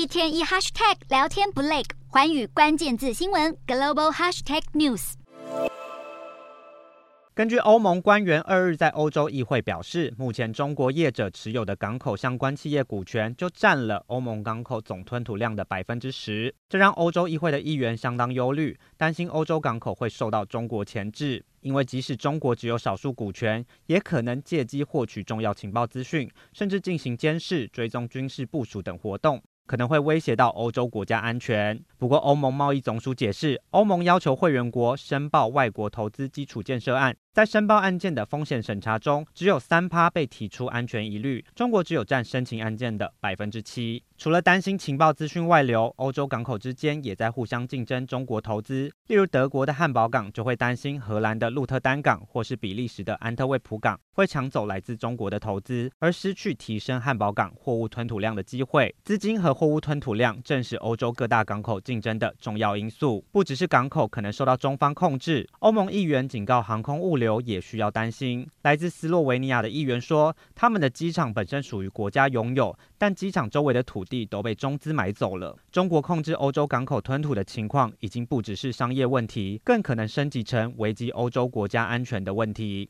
一天一 hashtag 聊天不累，环宇关键字新闻 global hashtag news。根据欧盟官员二日在欧洲议会表示，目前中国业者持有的港口相关企业股权就占了欧盟港口总吞吐量的百分之十，这让欧洲议会的议员相当忧虑，担心欧洲港口会受到中国牵制。因为即使中国只有少数股权，也可能借机获取重要情报资讯，甚至进行监视、追踪军事部署等活动。可能会威胁到欧洲国家安全。不过，欧盟贸易总署解释，欧盟要求会员国申报外国投资基础建设案。在申报案件的风险审查中，只有三趴被提出安全疑虑，中国只有占申请案件的百分之七。除了担心情报资讯外流，欧洲港口之间也在互相竞争中国投资。例如，德国的汉堡港就会担心荷兰的鹿特丹港或是比利时的安特卫普港会抢走来自中国的投资，而失去提升汉堡港货物吞吐量的机会。资金和货物吞吐量正是欧洲各大港口竞争的重要因素。不只是港口可能受到中方控制，欧盟议员警告航空物流也需要担心。来自斯洛维尼亚的议员说，他们的机场本身属于国家拥有，但机场周围的土地都被中资买走了。中国控制欧洲港口吞吐的情况已经不只是商业问题，更可能升级成危及欧洲国家安全的问题。